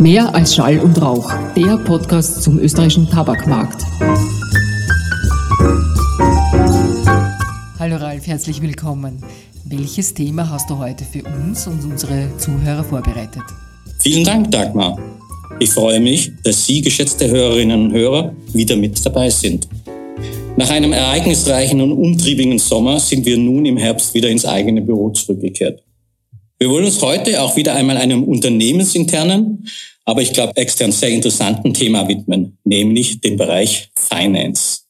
Mehr als Schall und Rauch, der Podcast zum österreichischen Tabakmarkt. Hallo Ralf, herzlich willkommen. Welches Thema hast du heute für uns und unsere Zuhörer vorbereitet? Vielen Dank, Dagmar. Ich freue mich, dass Sie, geschätzte Hörerinnen und Hörer, wieder mit dabei sind. Nach einem ereignisreichen und umtriebigen Sommer sind wir nun im Herbst wieder ins eigene Büro zurückgekehrt. Wir wollen uns heute auch wieder einmal einem unternehmensinternen, aber ich glaube extern sehr interessanten Thema widmen, nämlich dem Bereich Finance.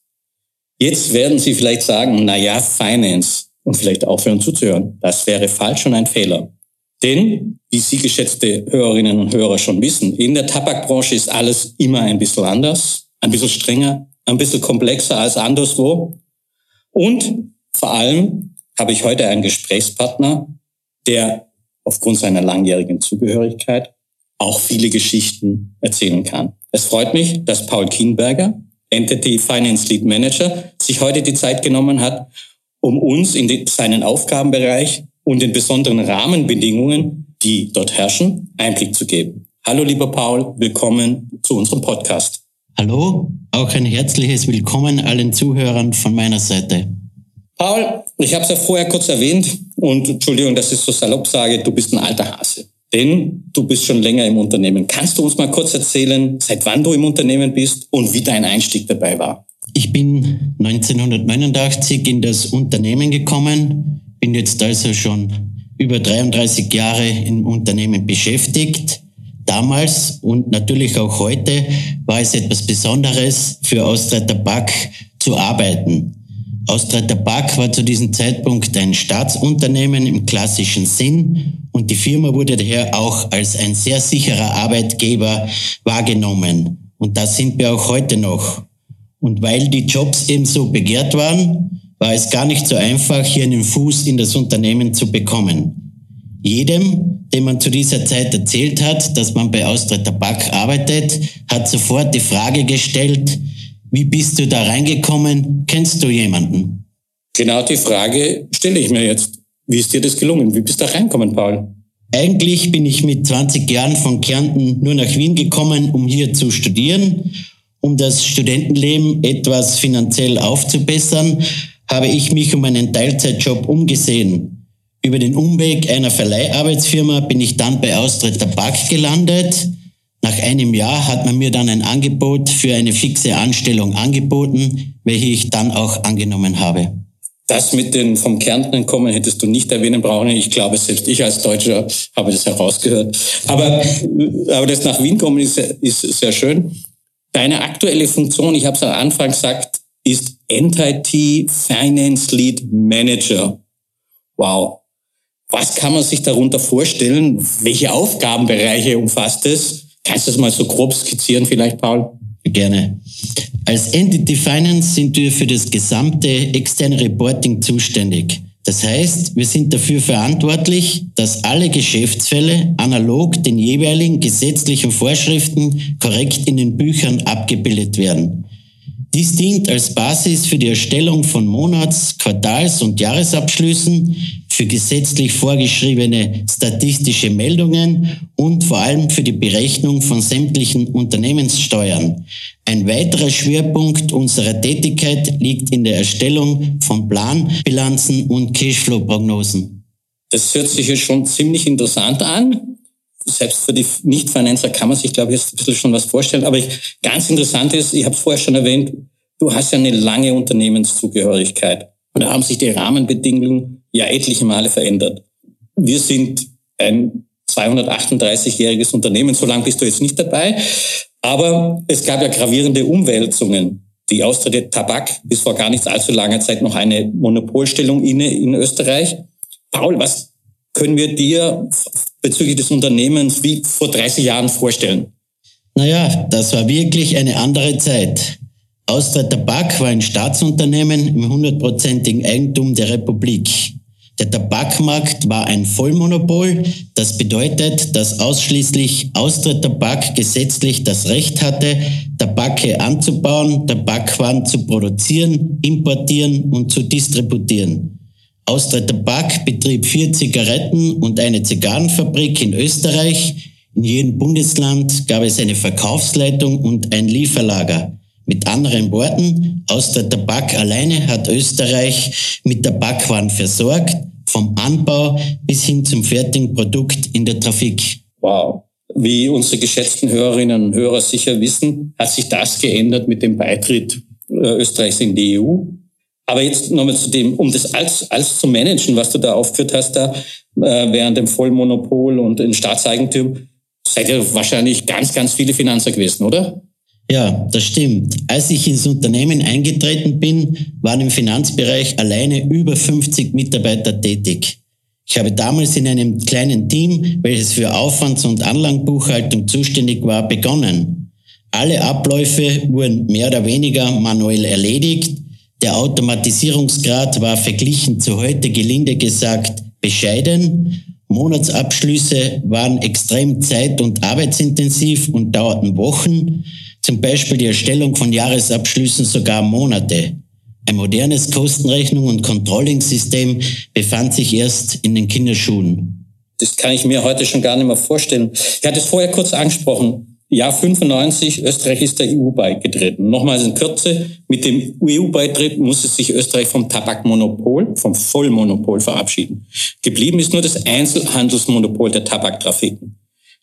Jetzt werden Sie vielleicht sagen, na ja, Finance und vielleicht aufhören zuzuhören. Das wäre falsch und ein Fehler. Denn, wie Sie geschätzte Hörerinnen und Hörer schon wissen, in der Tabakbranche ist alles immer ein bisschen anders, ein bisschen strenger, ein bisschen komplexer als anderswo. Und vor allem habe ich heute einen Gesprächspartner, der aufgrund seiner langjährigen Zugehörigkeit auch viele Geschichten erzählen kann. Es freut mich, dass Paul Kienberger, Entity Finance Lead Manager, sich heute die Zeit genommen hat, um uns in seinen Aufgabenbereich und den besonderen Rahmenbedingungen, die dort herrschen, Einblick zu geben. Hallo lieber Paul, willkommen zu unserem Podcast. Hallo, auch ein herzliches Willkommen allen Zuhörern von meiner Seite. Paul, ich habe es ja vorher kurz erwähnt und Entschuldigung, dass ich so salopp sage, du bist ein alter Hase. Denn du bist schon länger im Unternehmen. Kannst du uns mal kurz erzählen, seit wann du im Unternehmen bist und wie dein Einstieg dabei war? Ich bin 1989 in das Unternehmen gekommen, bin jetzt also schon über 33 Jahre im Unternehmen beschäftigt. Damals und natürlich auch heute war es etwas Besonderes für Austria Tabak zu arbeiten. Austria Tabak war zu diesem Zeitpunkt ein Staatsunternehmen im klassischen Sinn und die Firma wurde daher auch als ein sehr sicherer Arbeitgeber wahrgenommen. Und das sind wir auch heute noch. Und weil die Jobs eben so begehrt waren, war es gar nicht so einfach, hier einen Fuß in das Unternehmen zu bekommen. Jedem, dem man zu dieser Zeit erzählt hat, dass man bei Austria Tabak arbeitet, hat sofort die Frage gestellt, wie bist du da reingekommen? Kennst du jemanden? Genau die Frage stelle ich mir jetzt. Wie ist dir das gelungen? Wie bist du da reingekommen, Paul? Eigentlich bin ich mit 20 Jahren von Kärnten nur nach Wien gekommen, um hier zu studieren. Um das Studentenleben etwas finanziell aufzubessern, habe ich mich um einen Teilzeitjob umgesehen. Über den Umweg einer Verleiharbeitsfirma bin ich dann bei Austria Tabak gelandet. Nach einem Jahr hat man mir dann ein Angebot für eine fixe Anstellung angeboten, welche ich dann auch angenommen habe. Das mit den vom Kärnten kommen hättest du nicht erwähnen brauchen. Ich glaube, selbst ich als Deutscher habe das herausgehört. Aber, aber das nach Wien kommen ist, ist sehr schön. Deine aktuelle Funktion, ich habe es am Anfang gesagt, ist Entity Finance Lead Manager. Wow. Was kann man sich darunter vorstellen? Welche Aufgabenbereiche umfasst es? Kannst du das mal so grob skizzieren vielleicht, Paul? Gerne. Als Entity Finance sind wir für das gesamte externe Reporting zuständig. Das heißt, wir sind dafür verantwortlich, dass alle Geschäftsfälle analog den jeweiligen gesetzlichen Vorschriften korrekt in den Büchern abgebildet werden. Dies dient als Basis für die Erstellung von Monats-, Quartals- und Jahresabschlüssen, für gesetzlich vorgeschriebene statistische Meldungen und vor allem für die Berechnung von sämtlichen Unternehmenssteuern. Ein weiterer Schwerpunkt unserer Tätigkeit liegt in der Erstellung von Planbilanzen und Cashflow-Prognosen. Das hört sich jetzt schon ziemlich interessant an. Selbst für die Nicht-Finanzer kann man sich, glaube ich, jetzt ein bisschen schon was vorstellen. Aber ich, ganz interessant ist, ich habe vorher schon erwähnt, du hast ja eine lange Unternehmenszugehörigkeit. Und da haben sich die Rahmenbedingungen ja etliche Male verändert. Wir sind ein 238-jähriges Unternehmen, so lange bist du jetzt nicht dabei. Aber es gab ja gravierende Umwälzungen. Die Austria Tabak bis vor gar nicht allzu langer Zeit noch eine Monopolstellung inne in Österreich. Paul, was können wir dir bezüglich des Unternehmens wie vor 30 Jahren vorstellen? Naja, das war wirklich eine andere Zeit. Austria Tabak war ein Staatsunternehmen im hundertprozentigen Eigentum der Republik. Der Tabakmarkt war ein Vollmonopol. Das bedeutet, dass ausschließlich Austria Tabak gesetzlich das Recht hatte, Tabake anzubauen, Tabakwaren zu produzieren, importieren und zu distributieren. Austria Tabak betrieb vier Zigaretten und eine Zigarrenfabrik in Österreich. In jedem Bundesland gab es eine Verkaufsleitung und ein Lieferlager. Mit anderen Worten, aus der Tabak alleine hat Österreich mit Tabakwaren versorgt, vom Anbau bis hin zum fertigen Produkt in der Trafik. Wow. Wie unsere geschätzten Hörerinnen und Hörer sicher wissen, hat sich das geändert mit dem Beitritt äh, Österreichs in die EU. Aber jetzt nochmal zu dem, um das alles, alles zu managen, was du da aufgeführt hast, da äh, während dem Vollmonopol und in Staatseigentum, seid ihr wahrscheinlich ganz, ganz viele Finanzer gewesen, oder? Ja, das stimmt. Als ich ins Unternehmen eingetreten bin, waren im Finanzbereich alleine über 50 Mitarbeiter tätig. Ich habe damals in einem kleinen Team, welches für Aufwands- und Anlagenbuchhaltung zuständig war, begonnen. Alle Abläufe wurden mehr oder weniger manuell erledigt. Der Automatisierungsgrad war verglichen zu heute gelinde gesagt bescheiden. Monatsabschlüsse waren extrem zeit- und arbeitsintensiv und dauerten Wochen. Zum Beispiel die Erstellung von Jahresabschlüssen sogar Monate. Ein modernes Kostenrechnung- und Controlling-System befand sich erst in den Kinderschuhen. Das kann ich mir heute schon gar nicht mehr vorstellen. Ich hatte es vorher kurz angesprochen. Jahr 95, Österreich ist der EU beigetreten. Nochmals in Kürze, mit dem EU-Beitritt musste sich Österreich vom Tabakmonopol, vom Vollmonopol verabschieden. Geblieben ist nur das Einzelhandelsmonopol der Tabaktrafiken.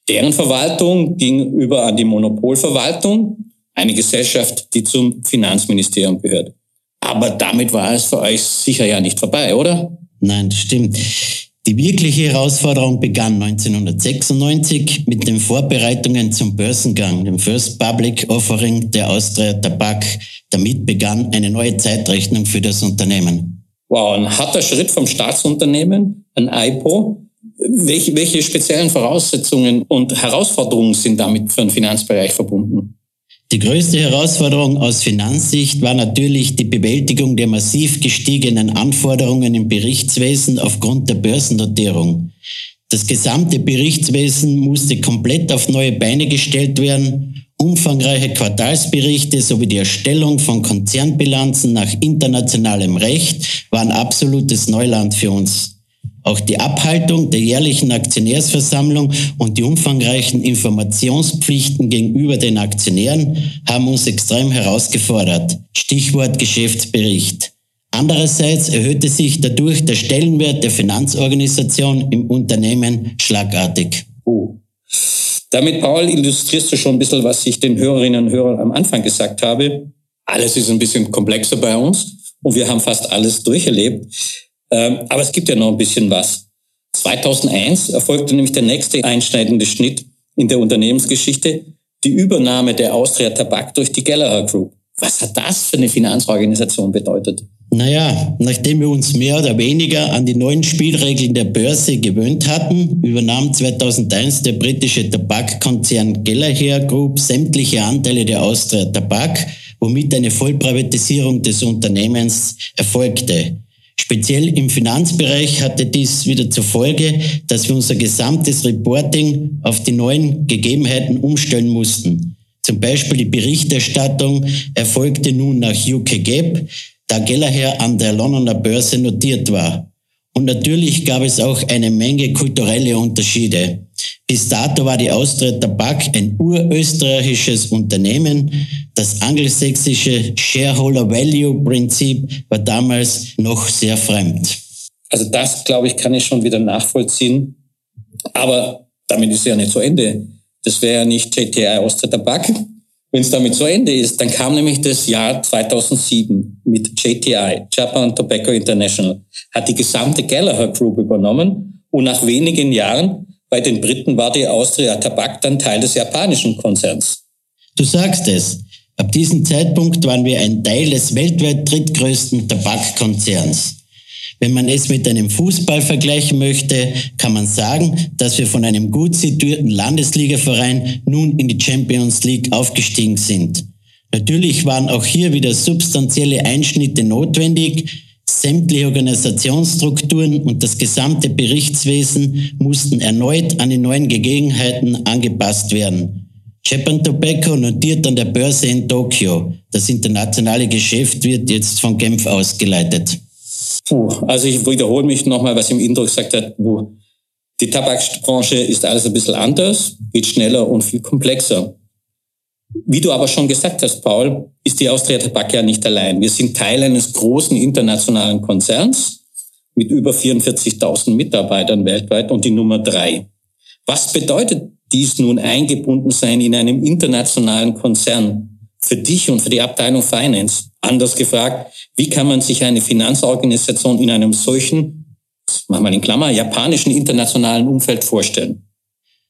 Deren Verwaltung ging über an die Monopolverwaltung, eine Gesellschaft, die zum Finanzministerium gehört. Aber damit war es für euch sicher ja nicht vorbei, oder? Nein, stimmt. Die wirkliche Herausforderung begann 1996 mit den Vorbereitungen zum Börsengang, dem First Public Offering der Austria Tabak. Damit begann eine neue Zeitrechnung für das Unternehmen. Wow, ein harter Schritt vom Staatsunternehmen, ein IPO. Welche, welche speziellen Voraussetzungen und Herausforderungen sind damit für den Finanzbereich verbunden? Die größte Herausforderung aus Finanzsicht war natürlich die Bewältigung der massiv gestiegenen Anforderungen im Berichtswesen aufgrund der Börsennotierung. Das gesamte Berichtswesen musste komplett auf neue Beine gestellt werden. Umfangreiche Quartalsberichte sowie die Erstellung von Konzernbilanzen nach internationalem Recht waren absolutes Neuland für uns. Auch die Abhaltung der jährlichen Aktionärsversammlung und die umfangreichen Informationspflichten gegenüber den Aktionären haben uns extrem herausgefordert. Stichwort Geschäftsbericht. Andererseits erhöhte sich dadurch der Stellenwert der Finanzorganisation im Unternehmen schlagartig. Oh. Damit, Paul, illustrierst du schon ein bisschen, was ich den Hörerinnen und Hörern am Anfang gesagt habe. Alles ist ein bisschen komplexer bei uns und wir haben fast alles durcherlebt. Ähm, aber es gibt ja noch ein bisschen was. 2001 erfolgte nämlich der nächste einschneidende Schnitt in der Unternehmensgeschichte, die Übernahme der Austria Tabak durch die Gallagher Group. Was hat das für eine Finanzorganisation bedeutet? Naja, nachdem wir uns mehr oder weniger an die neuen Spielregeln der Börse gewöhnt hatten, übernahm 2001 der britische Tabakkonzern Gallagher Group sämtliche Anteile der Austria Tabak, womit eine Vollprivatisierung des Unternehmens erfolgte. Speziell im Finanzbereich hatte dies wieder zur Folge, dass wir unser gesamtes Reporting auf die neuen Gegebenheiten umstellen mussten. Zum Beispiel die Berichterstattung erfolgte nun nach UK Gap, da Gallagher an der Londoner Börse notiert war. Und natürlich gab es auch eine Menge kulturelle Unterschiede. Bis dato war die Austria Tabak ein urösterreichisches Unternehmen. Das angelsächsische Shareholder Value Prinzip war damals noch sehr fremd. Also das, glaube ich, kann ich schon wieder nachvollziehen. Aber damit ist ja nicht zu Ende. Das wäre ja nicht JTI Austria Tabak. Wenn es damit zu Ende ist, dann kam nämlich das Jahr 2007 mit JTI, Japan Tobacco International, hat die gesamte Gallagher Group übernommen und nach wenigen Jahren bei den Briten war die Austria Tabak dann Teil des japanischen Konzerns. Du sagst es. Ab diesem Zeitpunkt waren wir ein Teil des weltweit drittgrößten Tabakkonzerns. Wenn man es mit einem Fußball vergleichen möchte, kann man sagen, dass wir von einem gut situierten Landesligaverein nun in die Champions League aufgestiegen sind. Natürlich waren auch hier wieder substanzielle Einschnitte notwendig, Sämtliche Organisationsstrukturen und das gesamte Berichtswesen mussten erneut an die neuen Gegebenheiten angepasst werden. Japan Tobacco notiert an der Börse in Tokio. Das internationale Geschäft wird jetzt von Genf ausgeleitet. Puh, also ich wiederhole mich nochmal, was im Intro gesagt. Puh. Die Tabakbranche ist alles ein bisschen anders, geht schneller und viel komplexer. Wie du aber schon gesagt hast, Paul, ist die Austria Tabak ja nicht allein. Wir sind Teil eines großen internationalen Konzerns mit über 44.000 Mitarbeitern weltweit und die Nummer drei. Was bedeutet dies nun eingebunden sein in einem internationalen Konzern für dich und für die Abteilung Finance? Anders gefragt, wie kann man sich eine Finanzorganisation in einem solchen, machen wir in Klammer, japanischen internationalen Umfeld vorstellen?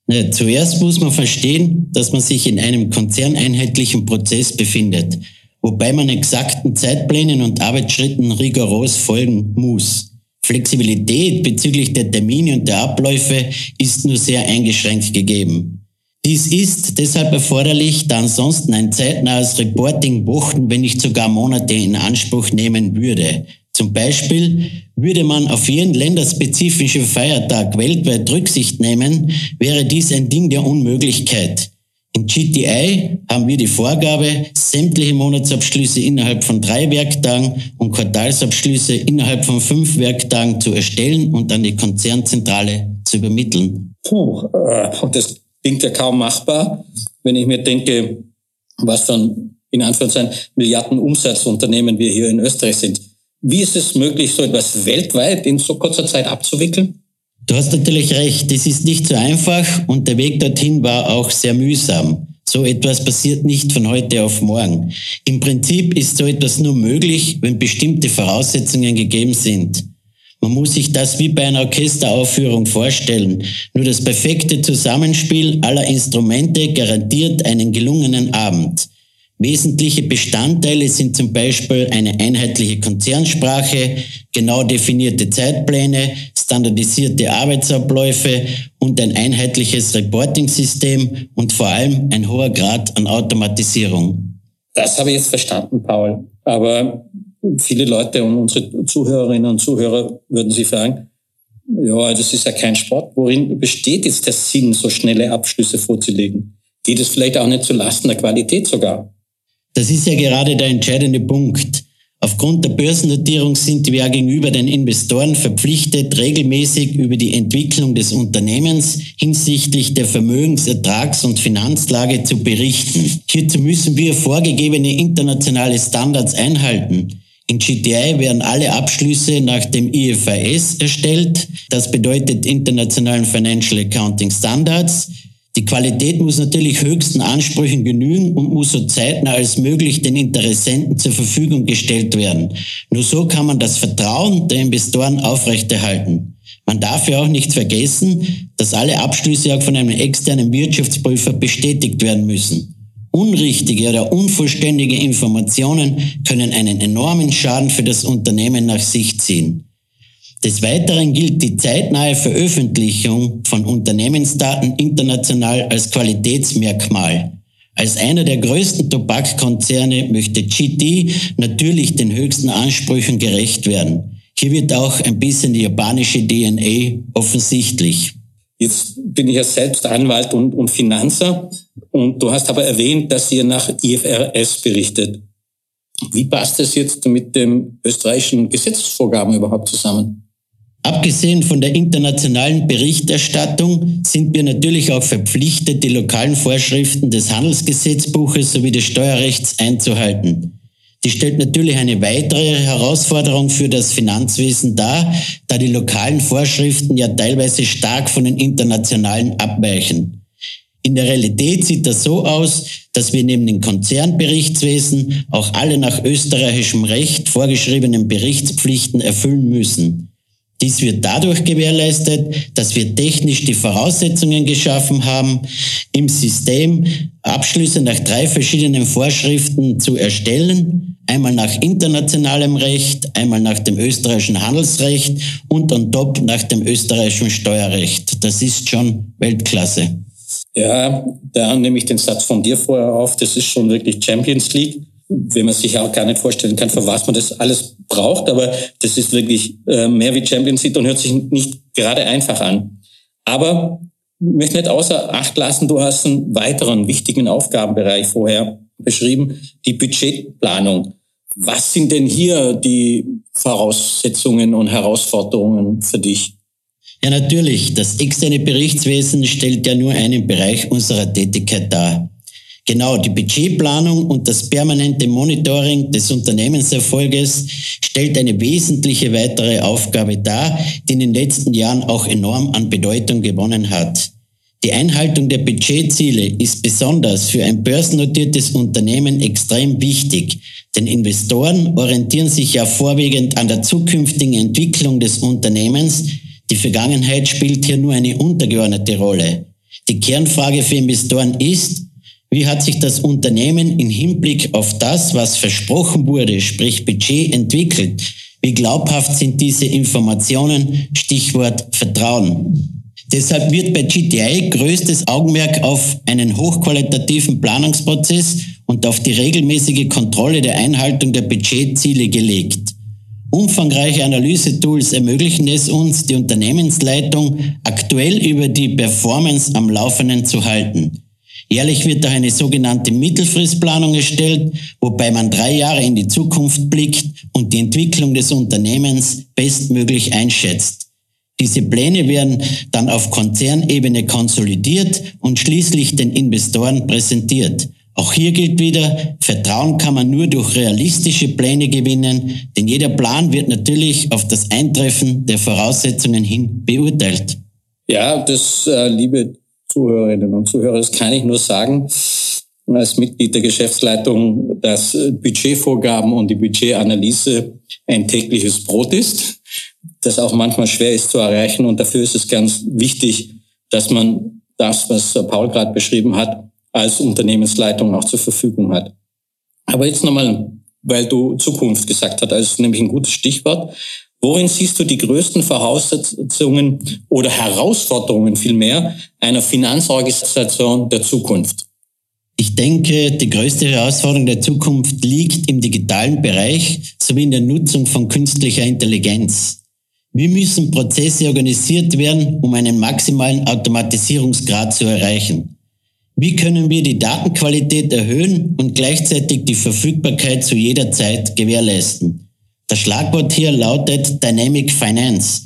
Na, zuerst muss man verstehen, dass man sich in einem konzerneinheitlichen Prozess befindet, wobei man exakten Zeitplänen und Arbeitsschritten rigoros folgen muss. Flexibilität bezüglich der Termine und der Abläufe ist nur sehr eingeschränkt gegeben. Dies ist deshalb erforderlich, da ansonsten ein zeitnahes Reporting Wochen, wenn nicht sogar Monate in Anspruch nehmen würde. Zum Beispiel würde man auf jeden länderspezifischen Feiertag weltweit Rücksicht nehmen, wäre dies ein Ding der Unmöglichkeit. In GTI haben wir die Vorgabe, sämtliche Monatsabschlüsse innerhalb von drei Werktagen und Quartalsabschlüsse innerhalb von fünf Werktagen zu erstellen und an die Konzernzentrale zu übermitteln. Puh, äh, das klingt ja kaum machbar, wenn ich mir denke, was dann in Anführungszeichen Milliarden Umsatzunternehmen wir hier in Österreich sind. Wie ist es möglich, so etwas weltweit in so kurzer Zeit abzuwickeln? Du hast natürlich recht, es ist nicht so einfach und der Weg dorthin war auch sehr mühsam. So etwas passiert nicht von heute auf morgen. Im Prinzip ist so etwas nur möglich, wenn bestimmte Voraussetzungen gegeben sind. Man muss sich das wie bei einer Orchesteraufführung vorstellen. Nur das perfekte Zusammenspiel aller Instrumente garantiert einen gelungenen Abend. Wesentliche Bestandteile sind zum Beispiel eine einheitliche Konzernsprache, genau definierte Zeitpläne, standardisierte Arbeitsabläufe und ein einheitliches Reporting-System und vor allem ein hoher Grad an Automatisierung. Das habe ich jetzt verstanden, Paul. Aber viele Leute und unsere Zuhörerinnen und Zuhörer würden Sie fragen, ja, das ist ja kein Sport. Worin besteht jetzt der Sinn, so schnelle Abschlüsse vorzulegen? Geht es vielleicht auch nicht zu Lasten der Qualität sogar? Das ist ja gerade der entscheidende Punkt. Aufgrund der Börsennotierung sind wir gegenüber den Investoren verpflichtet, regelmäßig über die Entwicklung des Unternehmens hinsichtlich der Vermögensertrags- und Finanzlage zu berichten. Hierzu müssen wir vorgegebene internationale Standards einhalten. In GTI werden alle Abschlüsse nach dem IFRS erstellt. Das bedeutet Internationalen Financial Accounting Standards. Die Qualität muss natürlich höchsten Ansprüchen genügen und muss so zeitnah als möglich den Interessenten zur Verfügung gestellt werden. Nur so kann man das Vertrauen der Investoren aufrechterhalten. Man darf ja auch nicht vergessen, dass alle Abschlüsse auch von einem externen Wirtschaftsprüfer bestätigt werden müssen. Unrichtige oder unvollständige Informationen können einen enormen Schaden für das Unternehmen nach sich ziehen. Des Weiteren gilt die zeitnahe Veröffentlichung von Unternehmensdaten international als Qualitätsmerkmal. Als einer der größten Tabakkonzerne möchte GT natürlich den höchsten Ansprüchen gerecht werden. Hier wird auch ein bisschen die japanische DNA offensichtlich. Jetzt bin ich ja selbst Anwalt und, und Finanzer und du hast aber erwähnt, dass ihr nach IFRS berichtet. Wie passt das jetzt mit den österreichischen Gesetzesvorgaben überhaupt zusammen? Abgesehen von der internationalen Berichterstattung sind wir natürlich auch verpflichtet, die lokalen Vorschriften des Handelsgesetzbuches sowie des Steuerrechts einzuhalten. Die stellt natürlich eine weitere Herausforderung für das Finanzwesen dar, da die lokalen Vorschriften ja teilweise stark von den internationalen abweichen. In der Realität sieht das so aus, dass wir neben dem Konzernberichtswesen auch alle nach österreichischem Recht vorgeschriebenen Berichtspflichten erfüllen müssen. Dies wird dadurch gewährleistet, dass wir technisch die Voraussetzungen geschaffen haben, im System Abschlüsse nach drei verschiedenen Vorschriften zu erstellen. Einmal nach internationalem Recht, einmal nach dem österreichischen Handelsrecht und on top nach dem österreichischen Steuerrecht. Das ist schon Weltklasse. Ja, da nehme ich den Satz von dir vorher auf. Das ist schon wirklich Champions League wenn man sich auch gar nicht vorstellen kann, für was man das alles braucht. Aber das ist wirklich äh, mehr wie Champions League und hört sich nicht gerade einfach an. Aber ich möchte nicht außer Acht lassen, du hast einen weiteren wichtigen Aufgabenbereich vorher beschrieben, die Budgetplanung. Was sind denn hier die Voraussetzungen und Herausforderungen für dich? Ja, natürlich. Das externe Berichtswesen stellt ja nur einen Bereich unserer Tätigkeit dar. Genau, die Budgetplanung und das permanente Monitoring des Unternehmenserfolges stellt eine wesentliche weitere Aufgabe dar, die in den letzten Jahren auch enorm an Bedeutung gewonnen hat. Die Einhaltung der Budgetziele ist besonders für ein börsennotiertes Unternehmen extrem wichtig, denn Investoren orientieren sich ja vorwiegend an der zukünftigen Entwicklung des Unternehmens. Die Vergangenheit spielt hier nur eine untergeordnete Rolle. Die Kernfrage für Investoren ist, wie hat sich das Unternehmen im Hinblick auf das, was versprochen wurde, sprich Budget, entwickelt? Wie glaubhaft sind diese Informationen? Stichwort Vertrauen. Deshalb wird bei GTI größtes Augenmerk auf einen hochqualitativen Planungsprozess und auf die regelmäßige Kontrolle der Einhaltung der Budgetziele gelegt. Umfangreiche Analysetools ermöglichen es uns, die Unternehmensleitung aktuell über die Performance am Laufenden zu halten. Jährlich wird auch eine sogenannte Mittelfristplanung erstellt, wobei man drei Jahre in die Zukunft blickt und die Entwicklung des Unternehmens bestmöglich einschätzt. Diese Pläne werden dann auf Konzernebene konsolidiert und schließlich den Investoren präsentiert. Auch hier gilt wieder, Vertrauen kann man nur durch realistische Pläne gewinnen, denn jeder Plan wird natürlich auf das Eintreffen der Voraussetzungen hin beurteilt. Ja, das, äh, liebe Zuhörerinnen und Zuhörer, das kann ich nur sagen, als Mitglied der Geschäftsleitung, dass Budgetvorgaben und die Budgetanalyse ein tägliches Brot ist, das auch manchmal schwer ist zu erreichen. Und dafür ist es ganz wichtig, dass man das, was Paul gerade beschrieben hat, als Unternehmensleitung auch zur Verfügung hat. Aber jetzt nochmal, weil du Zukunft gesagt hast, also nämlich ein gutes Stichwort. Worin siehst du die größten Voraussetzungen oder Herausforderungen vielmehr einer Finanzorganisation der Zukunft? Ich denke, die größte Herausforderung der Zukunft liegt im digitalen Bereich sowie in der Nutzung von künstlicher Intelligenz. Wie müssen Prozesse organisiert werden, um einen maximalen Automatisierungsgrad zu erreichen? Wie können wir die Datenqualität erhöhen und gleichzeitig die Verfügbarkeit zu jeder Zeit gewährleisten? Das Schlagwort hier lautet Dynamic Finance.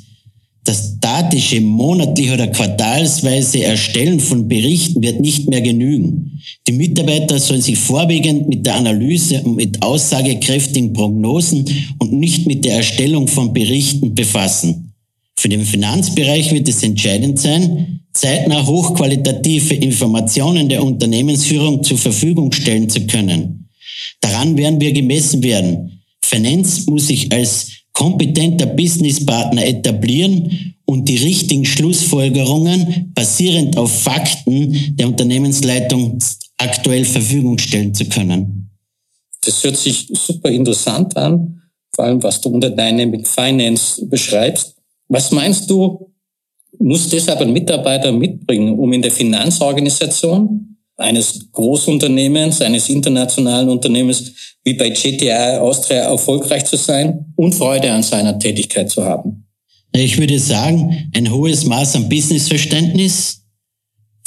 Das statische monatlich oder quartalsweise Erstellen von Berichten wird nicht mehr genügen. Die Mitarbeiter sollen sich vorwiegend mit der Analyse und mit aussagekräftigen Prognosen und nicht mit der Erstellung von Berichten befassen. Für den Finanzbereich wird es entscheidend sein, zeitnah hochqualitative Informationen der Unternehmensführung zur Verfügung stellen zu können. Daran werden wir gemessen werden, Finance muss sich als kompetenter Businesspartner etablieren und die richtigen Schlussfolgerungen basierend auf Fakten der Unternehmensleitung aktuell Verfügung stellen zu können. Das hört sich super interessant an, vor allem was du unter Dynamic Finance beschreibst. Was meinst du, muss deshalb ein Mitarbeiter mitbringen, um in der Finanzorganisation eines Großunternehmens, eines internationalen Unternehmens wie bei GTI Austria erfolgreich zu sein und Freude an seiner Tätigkeit zu haben? Ich würde sagen, ein hohes Maß an Businessverständnis,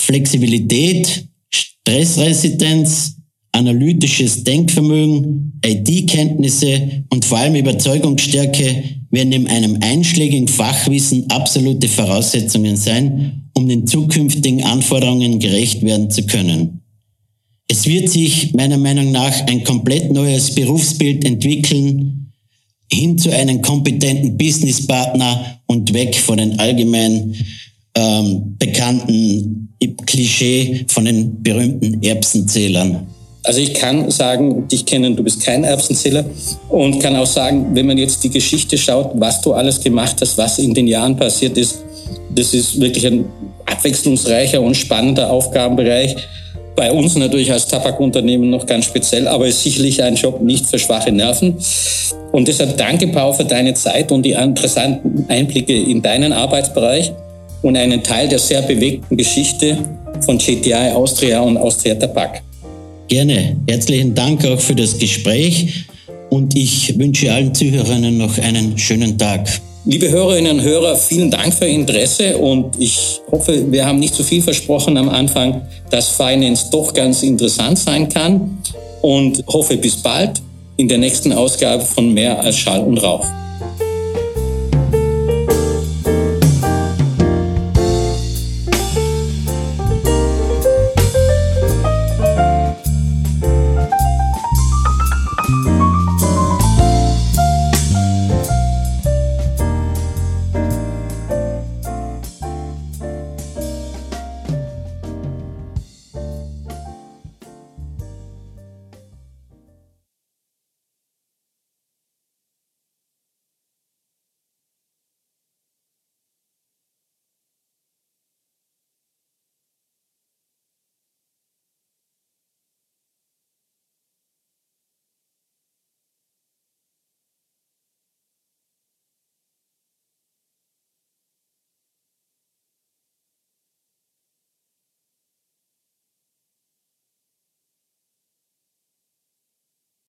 Flexibilität, Stressresistenz, analytisches Denkvermögen, IT-Kenntnisse und vor allem Überzeugungsstärke werden in einem einschlägigen Fachwissen absolute Voraussetzungen sein, um den zukünftigen Anforderungen gerecht werden zu können. Es wird sich meiner Meinung nach ein komplett neues Berufsbild entwickeln, hin zu einem kompetenten Businesspartner und weg von den allgemein ähm, bekannten Klischee von den berühmten Erbsenzählern. Also ich kann sagen, dich kennen, du bist kein Erbsenzähler und kann auch sagen, wenn man jetzt die Geschichte schaut, was du alles gemacht hast, was in den Jahren passiert ist, das ist wirklich ein abwechslungsreicher und spannender Aufgabenbereich. Bei uns natürlich als Tabakunternehmen noch ganz speziell, aber ist sicherlich ein Job nicht für schwache Nerven. Und deshalb danke, Paul, für deine Zeit und die interessanten Einblicke in deinen Arbeitsbereich und einen Teil der sehr bewegten Geschichte von GTI Austria und Austria Tabak. Gerne. Herzlichen Dank auch für das Gespräch und ich wünsche allen Zuhörerinnen noch einen schönen Tag. Liebe Hörerinnen und Hörer, vielen Dank für Ihr Interesse und ich hoffe, wir haben nicht zu viel versprochen am Anfang, dass Finance doch ganz interessant sein kann und hoffe bis bald in der nächsten Ausgabe von Mehr als Schall und Rauch.